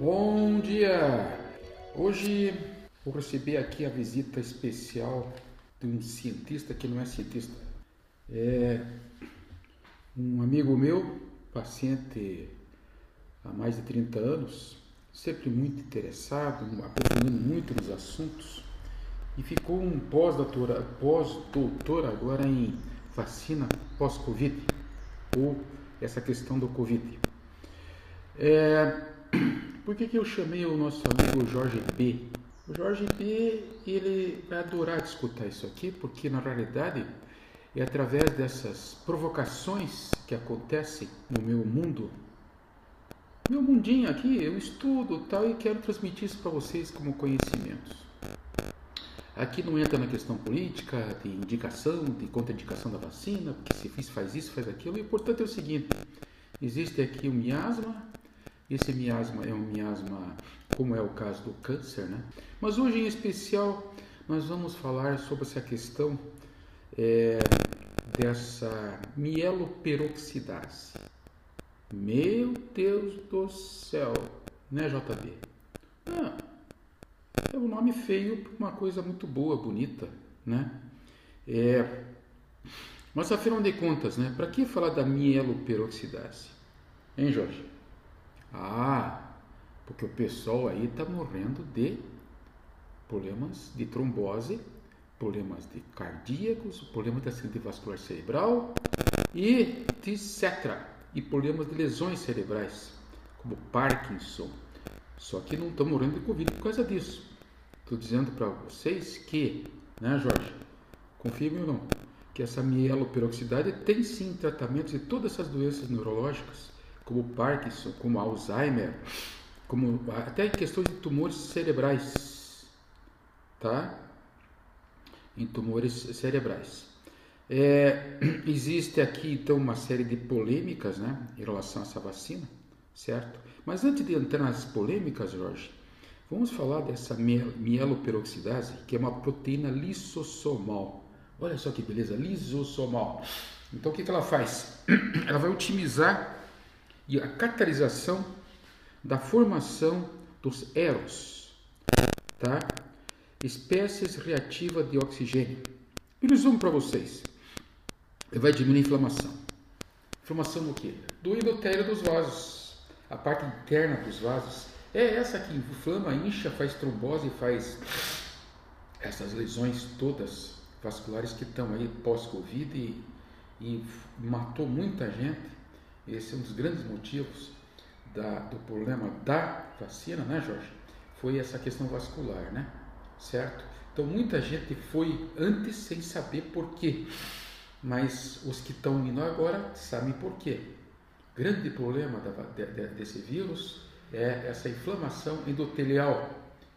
Bom dia! Hoje vou receber aqui a visita especial de um cientista que não é cientista. É um amigo meu, paciente há mais de 30 anos, sempre muito interessado, aprofundando muito nos assuntos, e ficou um pós-doutor pós agora em vacina pós-Covid, ou essa questão do Covid. É, por que, que eu chamei o nosso amigo Jorge B? O Jorge B, ele vai adorar escutar isso aqui, porque na realidade é através dessas provocações que acontecem no meu mundo, meu mundinho aqui, eu estudo tal e quero transmitir isso para vocês como conhecimentos. Aqui não entra na questão política, de indicação, de contraindicação da vacina, porque se faz isso, faz aquilo. O importante é o seguinte: existe aqui o miasma, esse miasma é um miasma, como é o caso do câncer, né? Mas hoje em especial nós vamos falar sobre essa questão é, dessa mieloperoxidase. Meu Deus do céu, né, JB? Ah, é um nome feio para uma coisa muito boa, bonita, né? É, mas afinal de contas, né? Para que falar da mieloperoxidase? Hein, Jorge? Ah, porque o pessoal aí está morrendo de problemas de trombose, problemas de cardíacos, problemas de acidente vascular cerebral e etc. E problemas de lesões cerebrais, como Parkinson. Só que não estão morrendo de Covid por causa disso. Estou dizendo para vocês que, né, Jorge? Confirme ou não? Que essa mieloperoxidase tem sim tratamento de todas essas doenças neurológicas, como Parkinson, como Alzheimer, como até questões de tumores cerebrais, tá? Em tumores cerebrais. É, existe aqui então uma série de polêmicas, né, em relação a essa vacina, certo? Mas antes de entrar nas polêmicas, Jorge, Vamos falar dessa mieloperoxidase, que é uma proteína lisossomal. Olha só que beleza, lisossomal. Então o que, que ela faz? Ela vai otimizar a catalisação da formação dos eros, tá? Espécies reativas de oxigênio. E resumo para vocês. Vai diminuir a inflamação. Inflamação do quê? Do endotélio dos vasos, a parte interna dos vasos é essa que inflama, incha, faz trombose, faz essas lesões todas vasculares que estão aí pós-Covid e, e, matou muita gente. Esse é um dos grandes motivos da, do problema da vacina, né, Jorge? Foi essa questão vascular, né? Certo? Então muita gente foi antes sem saber por quê, mas os que estão indo agora sabem por quê. Grande problema da, de, de, desse vírus é essa inflamação endotelial,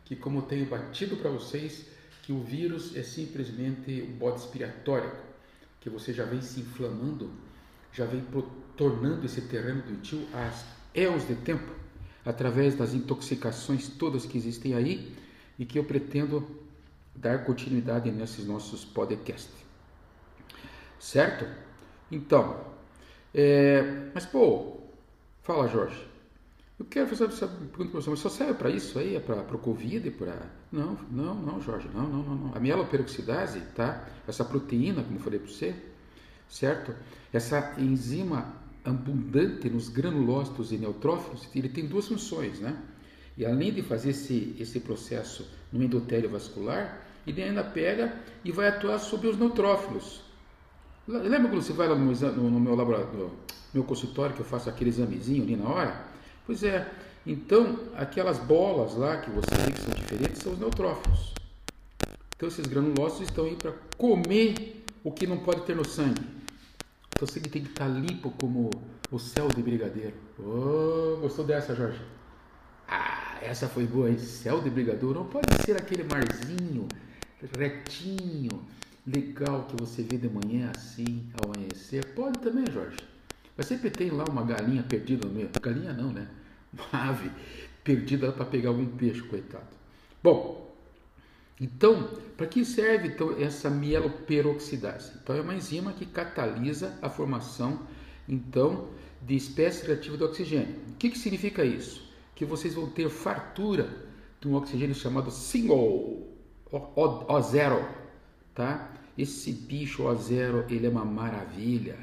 que como tenho batido para vocês, que o vírus é simplesmente o bode expiratório, que você já vem se inflamando, já vem tornando esse terreno doentio há éons de tempo, através das intoxicações todas que existem aí e que eu pretendo dar continuidade nesses nossos podcasts. Certo? Então, é, mas pô, fala Jorge, eu quero fazer essa pergunta para você, mas só serve para isso aí? É para o Covid? Para... Não, não, não, Jorge, não, não, não, não. A mieloperoxidase, tá? Essa proteína, como eu falei para você, certo? Essa enzima abundante nos granulócitos e neutrófilos, ele tem duas funções, né? E além de fazer esse, esse processo no endotélio vascular, ele ainda pega e vai atuar sobre os neutrófilos. Lembra quando você vai lá no, no, meu laboratório, no meu consultório, que eu faço aquele examezinho ali na hora? Pois é, então aquelas bolas lá que você vê que são diferentes são os neutrófilos. Então esses granulócitos estão aí para comer o que não pode ter no sangue. Então você tem que estar limpo como o céu de brigadeiro. Oh, gostou dessa, Jorge? Ah, essa foi boa, hein? Céu de brigadeiro não pode ser aquele marzinho retinho, legal que você vê de manhã assim, ao amanhecer. Pode também, Jorge. Mas sempre tem lá uma galinha perdida no meio. Galinha não, né? Uma ave perdida para pegar algum peixe, coitado. Bom, então, para que serve então essa mieloperoxidase? Então é uma enzima que catalisa a formação então de espécies reativas de oxigênio. O que, que significa isso? que vocês vão ter fartura de um oxigênio chamado single, O0, tá? Esse bicho O0, ele é uma maravilha.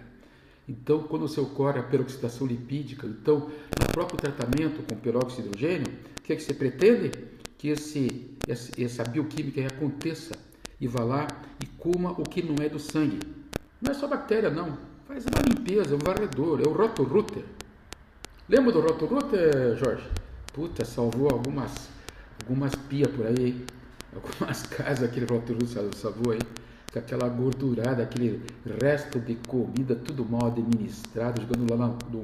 Então, quando o seu corre a peroxidação lipídica, então, no próprio tratamento com peróxido de hidrogênio, o que, é que você pretende? Que esse, essa bioquímica aconteça e vá lá e coma o que não é do sangue. Não é só bactéria, não. Faz uma limpeza, um varredor, é o rotoruter. Lembra do rotoruter, Jorge? Puta, salvou algumas, algumas pias por aí, algumas casas aquele rotoruter salvou aí com aquela gordurada, aquele resto de comida, tudo mal administrado, jogando lá no,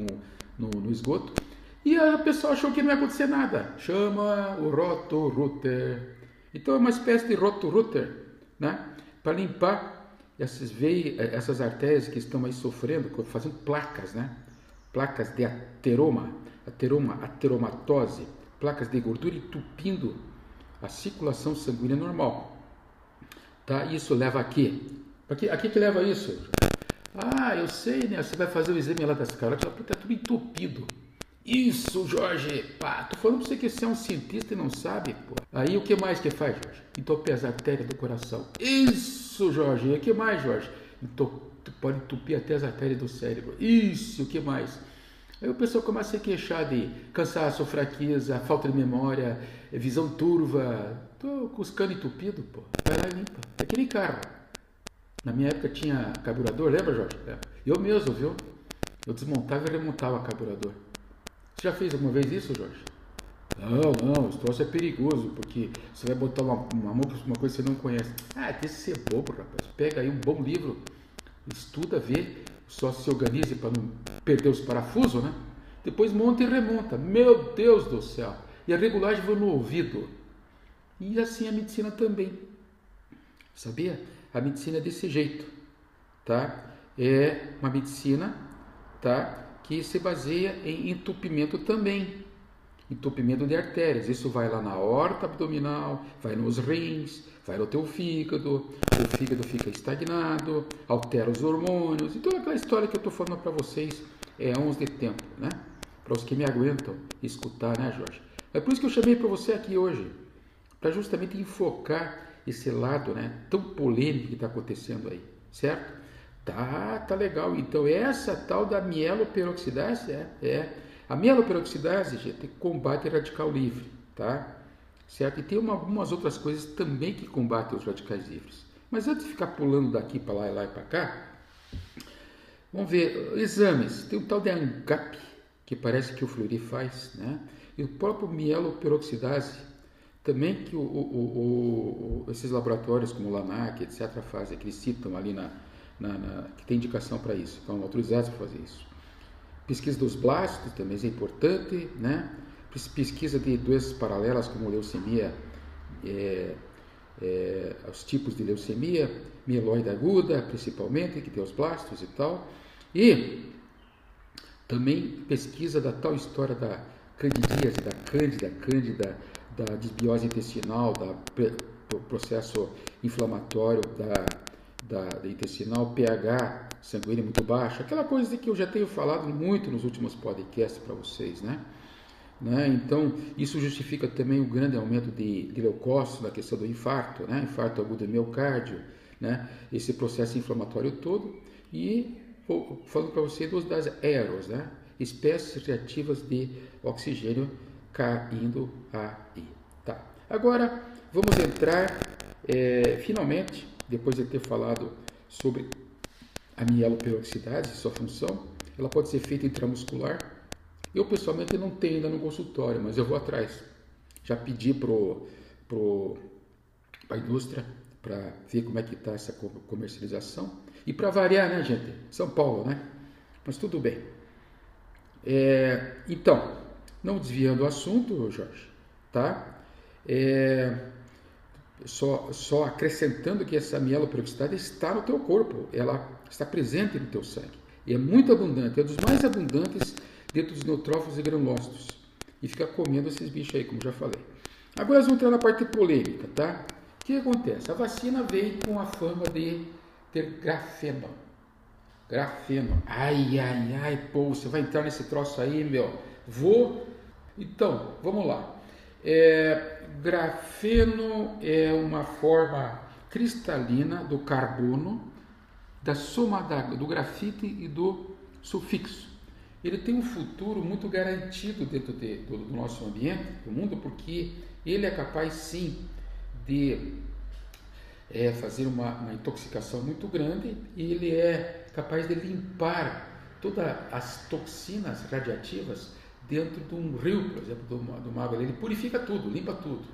no, no esgoto. E a pessoa achou que não ia acontecer nada. Chama o rotoruter. Então é uma espécie de rotoruter, né? Para limpar essas veias, essas artérias que estão aí sofrendo, fazendo placas, né? Placas de ateroma, ateroma, ateromatose, placas de gordura entupindo a circulação sanguínea normal. Tá? Isso leva a quê? Aqui, aqui que leva isso? Ah, eu sei, né? Você vai fazer o exame lá das carotas, está tudo entupido. Isso, Jorge! Pá, tô falando pra você que você é um cientista e não sabe, pô. Aí o que mais que faz, Jorge? Entupir as artérias do coração. Isso, Jorge! E o que mais, Jorge? Tu pode entupir até as artérias do cérebro. Isso, o que mais? Aí o pessoal começa a se queixar de cansaço, fraqueza, falta de memória, visão turva. Tô com os canos entupidos, pô. Vai limpa. É que nem carro. Na minha época tinha carburador, lembra, Jorge? É. Eu mesmo, viu? Eu desmontava e remontava carburador. Você já fez alguma vez isso, Jorge? Não, não, esse troço é perigoso, porque você vai botar uma, uma, uma coisa que você não conhece. Ah, que ser bobo, rapaz. Pega aí um bom livro, estuda, vê, só se organize para não perder os parafusos, né? Depois monta e remonta. Meu Deus do céu! E a regulagem vai no ouvido. E assim a medicina também. Sabia? A medicina é desse jeito, tá? É uma medicina, tá? Que se baseia em entupimento também. Entupimento de artérias. Isso vai lá na horta abdominal, vai nos rins, vai no teu fígado, o fígado fica estagnado, altera os hormônios. Então aquela história que eu estou falando para vocês é uns de tempo, né? Para os que me aguentam escutar, né, Jorge? É por isso que eu chamei para você aqui hoje, para justamente enfocar esse lado, né, tão polêmico que está acontecendo aí, certo? Tá, tá legal. Então essa tal da mieloperoxidase é, é a mieloperoxidase, gente, combate radical livre, tá? Certo? E tem uma, algumas outras coisas também que combatem os radicais livres. Mas antes de ficar pulando daqui para lá e lá e para cá, vamos ver exames. Tem o tal de ANGAP, que parece que o Fleury faz, né? E o próprio mieloperoxidase, também que o, o, o, esses laboratórios como o LANAC, etc., fazem, que eles citam ali na, na, na que tem indicação para isso, estão autorizados para fazer isso. Pesquisa dos blastos também é importante, né? Pesquisa de doenças paralelas como leucemia, é, é, os tipos de leucemia, mieloide aguda, principalmente, que tem os blastos e tal. E também pesquisa da tal história da candidíase, da cândida, cândida, da desbiose intestinal, do processo inflamatório da, da, da, intestinal, pH sanguíneo muito baixo, aquela coisa que eu já tenho falado muito nos últimos podcasts para vocês, né? né? Então, isso justifica também o grande aumento de, de leucócitos na questão do infarto, né? Infarto agudo do miocárdio, né? Esse processo inflamatório todo e falando para vocês das aeros, né? espécies reativas de oxigênio caindo aí. Tá. Agora vamos entrar é, finalmente, depois de ter falado sobre a mieloperoxidase, sua função, ela pode ser feita intramuscular. Eu pessoalmente não tenho ainda no consultório, mas eu vou atrás. Já pedi pro, pro a indústria para ver como é que está essa comercialização. E para variar, né, gente? São Paulo, né? Mas tudo bem. É, então, não desviando o assunto, Jorge, tá? É, só, só acrescentando que essa mieloperoxidase está no teu corpo, ela está presente no teu sangue. E é muito abundante, é dos mais abundantes dentro dos neutrófilos e granulócitos. E fica comendo esses bichos aí, como já falei. Agora vamos entrar na parte polêmica, tá? O que acontece? A vacina veio com a fama de ter grafeno. Grafeno. Ai, ai, ai, pô, você vai entrar nesse troço aí, meu. Vou Então, vamos lá. É, grafeno é uma forma cristalina do carbono, da soma da, do grafite e do sufixo. Ele tem um futuro muito garantido dentro de, do, do nosso ambiente, do mundo, porque ele é capaz sim de é, fazer uma, uma, intoxicação muito grande e ele é capaz de limpar todas as toxinas radiativas dentro de um rio, por exemplo, do, do mar. Ele purifica tudo, limpa tudo.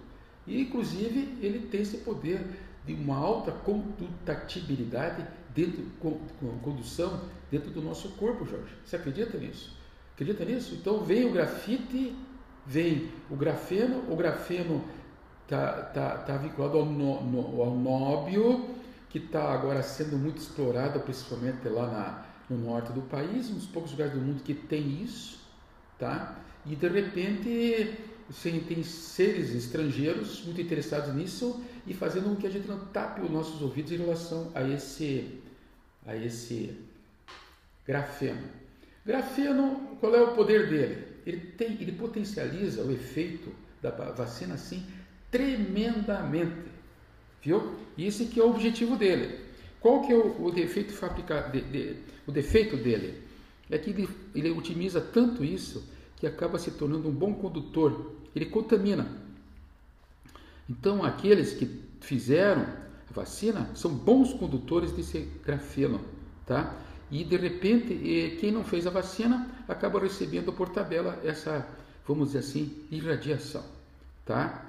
E, inclusive, ele tem esse poder de uma alta condutabilidade dentro, com, com, condução dentro do nosso corpo, Jorge. Você acredita nisso? Acredita nisso? Então vem o grafite, vem o grafeno, o grafeno está tá, tá vinculado ao, no, no, ao nóbio, que está agora sendo muito explorado, principalmente lá na, no norte do país, uns poucos lugares do mundo que tem isso, tá? E de repente tem seres estrangeiros muito interessados nisso e fazendo com que a gente não tape os nossos ouvidos em relação a esse, a esse grafeno. Grafeno, qual é o poder dele? Ele, tem, ele potencializa o efeito da vacina assim tremendamente. Viu? E esse que é o objetivo dele. Qual que é o, o defeito fabrica, de, de, o defeito dele? É que ele, ele otimiza tanto isso que acaba se tornando um bom condutor. Ele contamina. Então, aqueles que fizeram a vacina são bons condutores desse grafeno, tá? E de repente, quem não fez a vacina acaba recebendo por tabela essa, vamos dizer assim, irradiação, tá?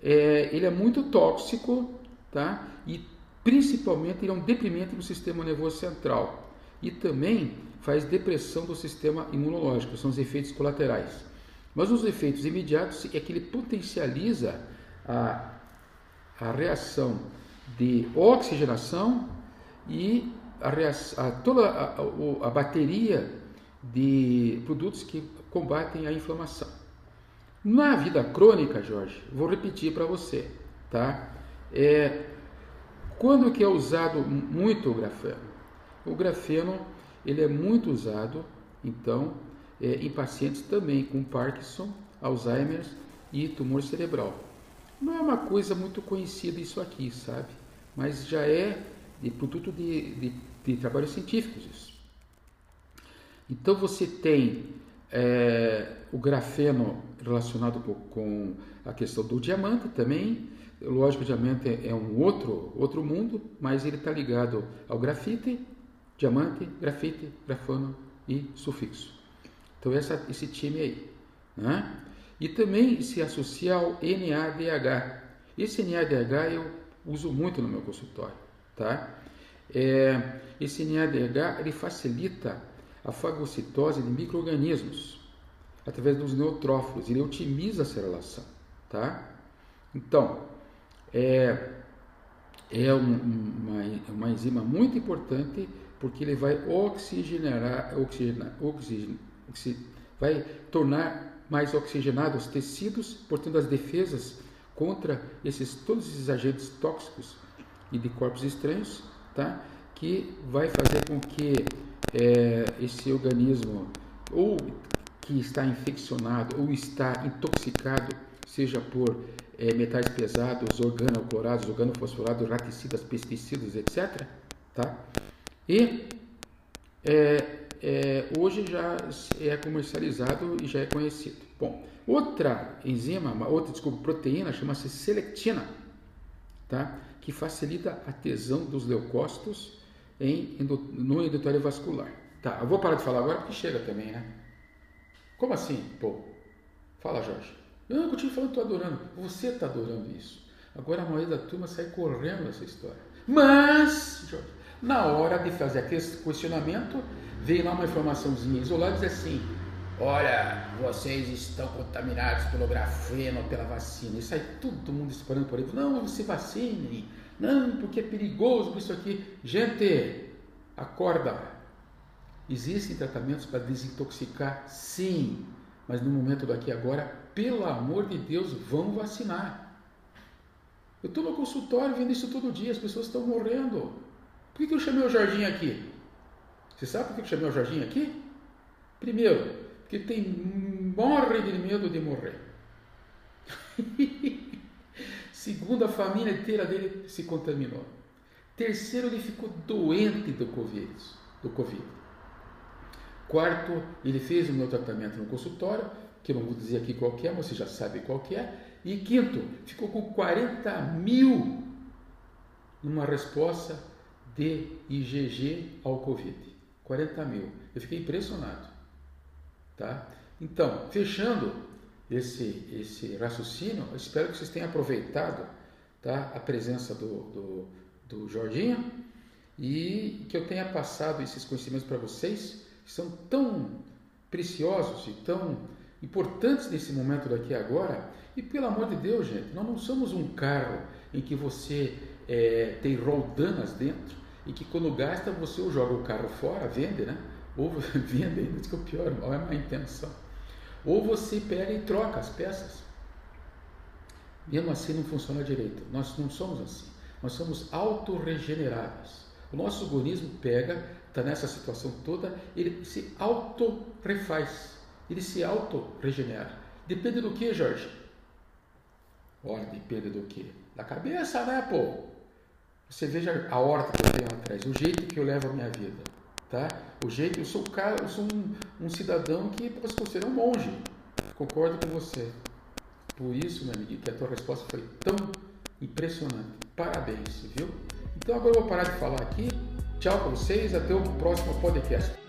É, ele é muito tóxico, tá? E principalmente ele é um deprimente no sistema nervoso central e também faz depressão do sistema imunológico, são os efeitos colaterais. Mas os efeitos imediatos é que ele potencializa a, a reação de oxigenação e a, reação, a toda a, a, bateria de produtos que combatem a inflamação. Na vida crônica, Jorge, vou repetir para você, tá? É, quando que é usado muito o grafeno? O grafeno ele é muito usado, então, é, em pacientes também com Parkinson, Alzheimer e tumor cerebral. Não é uma coisa muito conhecida isso aqui, sabe? Mas já é de produto de, de, de trabalhos científicos isso. Então você tem é, o grafeno relacionado com, a questão do diamante também. Lógico, o diamante é um outro, outro mundo, mas ele está ligado ao grafite, diamante, grafite, grafano e sufixo. Então essa, esse time aí. Né? E também se associa ao NADH. Esse NADH eu uso muito no meu consultório. Tá? É, esse NADH ele facilita a fagocitose de micro-organismos através dos neutrófilos, ele otimiza essa relação, tá? Então, é, é um, uma, uma enzima muito importante porque ele vai oxigenar, oxigenar, oxigenar, vai tornar mais oxigenados os tecidos, portanto as defesas contra esses todos esses agentes tóxicos e de corpos estranhos, tá? Que vai fazer com que é, esse organismo ou que está infeccionado ou está intoxicado, seja por é, metais pesados, organoclorados, organofosforados, raticidas, pesticidas, etc. Tá? E é, é, hoje já é comercializado e já é conhecido. Bom, outra enzima, uma outra desculpa, proteína chama-se selectina, tá? que facilita a tesão dos leucócitos em, no endotério vascular. Tá, eu vou parar de falar agora porque chega também, né? Como assim, pô? Fala, Jorge. Eu não continuo falando estou adorando. Você está adorando isso. Agora a maioria da turma sai correndo nessa história. Mas, Jorge, na hora de fazer aquele questionamento, vem lá uma informaçãozinha isolada e diz assim: Olha, vocês estão contaminados pelo grafeno, pela vacina. E sai todo mundo disparando por aí. Não, se vacine. Não, porque é perigoso isso aqui. Gente, acorda. Existem tratamentos para desintoxicar? Sim, mas no momento daqui agora, pelo amor de Deus, vão vacinar. Eu estou no consultório vendo isso todo dia, as pessoas estão morrendo. Por que, eu chamei o Jorginho aqui? Você sabe por que eu chamei o Jorginho aqui? Primeiro, porque tem morre de medo de morrer. Segundo, a família inteira dele se contaminou. Terceiro, ele ficou doente do Covid. Do COVID. Quarto, ele fez o meu tratamento no consultório, que eu não vou dizer aqui qual é, mas você já sabe qual é. E quinto, ficou com 40 mil numa resposta de IgG ao Covid. 40 mil. Eu fiquei impressionado. Tá? Então, fechando esse, esse raciocínio, eu espero que vocês tenham aproveitado tá, a presença do, do, do Jorginho e que eu tenha passado esses conhecimentos para vocês, que são tão preciosos e tão importantes nesse momento daqui agora. E pelo amor de Deus, gente, nós não somos um carro em que você é, tem roldanas dentro e que quando gasta você ou joga o carro fora, vende, né? Ou vende ainda, que é o pior, não é má intenção. Ou você pega e troca as peças. Mesmo assim não funciona direito. Nós não somos assim. Nós somos autorregeneráveis. O nosso organismo pega, está nessa situação toda, ele se auto-refaz. Ele se auto-regenera. Depende do que, Jorge? Ora, depende do que? Da cabeça, né, pô? Você veja a horta que eu tenho atrás, o jeito que eu levo a minha vida, tá? O jeito, eu sou, cara, eu sou um, um cidadão que posso considerar um monge. Concordo com você. Por isso, meu amigo, que a tua resposta foi tão impressionante. Parabéns, viu? Então agora eu vou parar de falar aqui. Tchau para vocês, até o próximo podcast.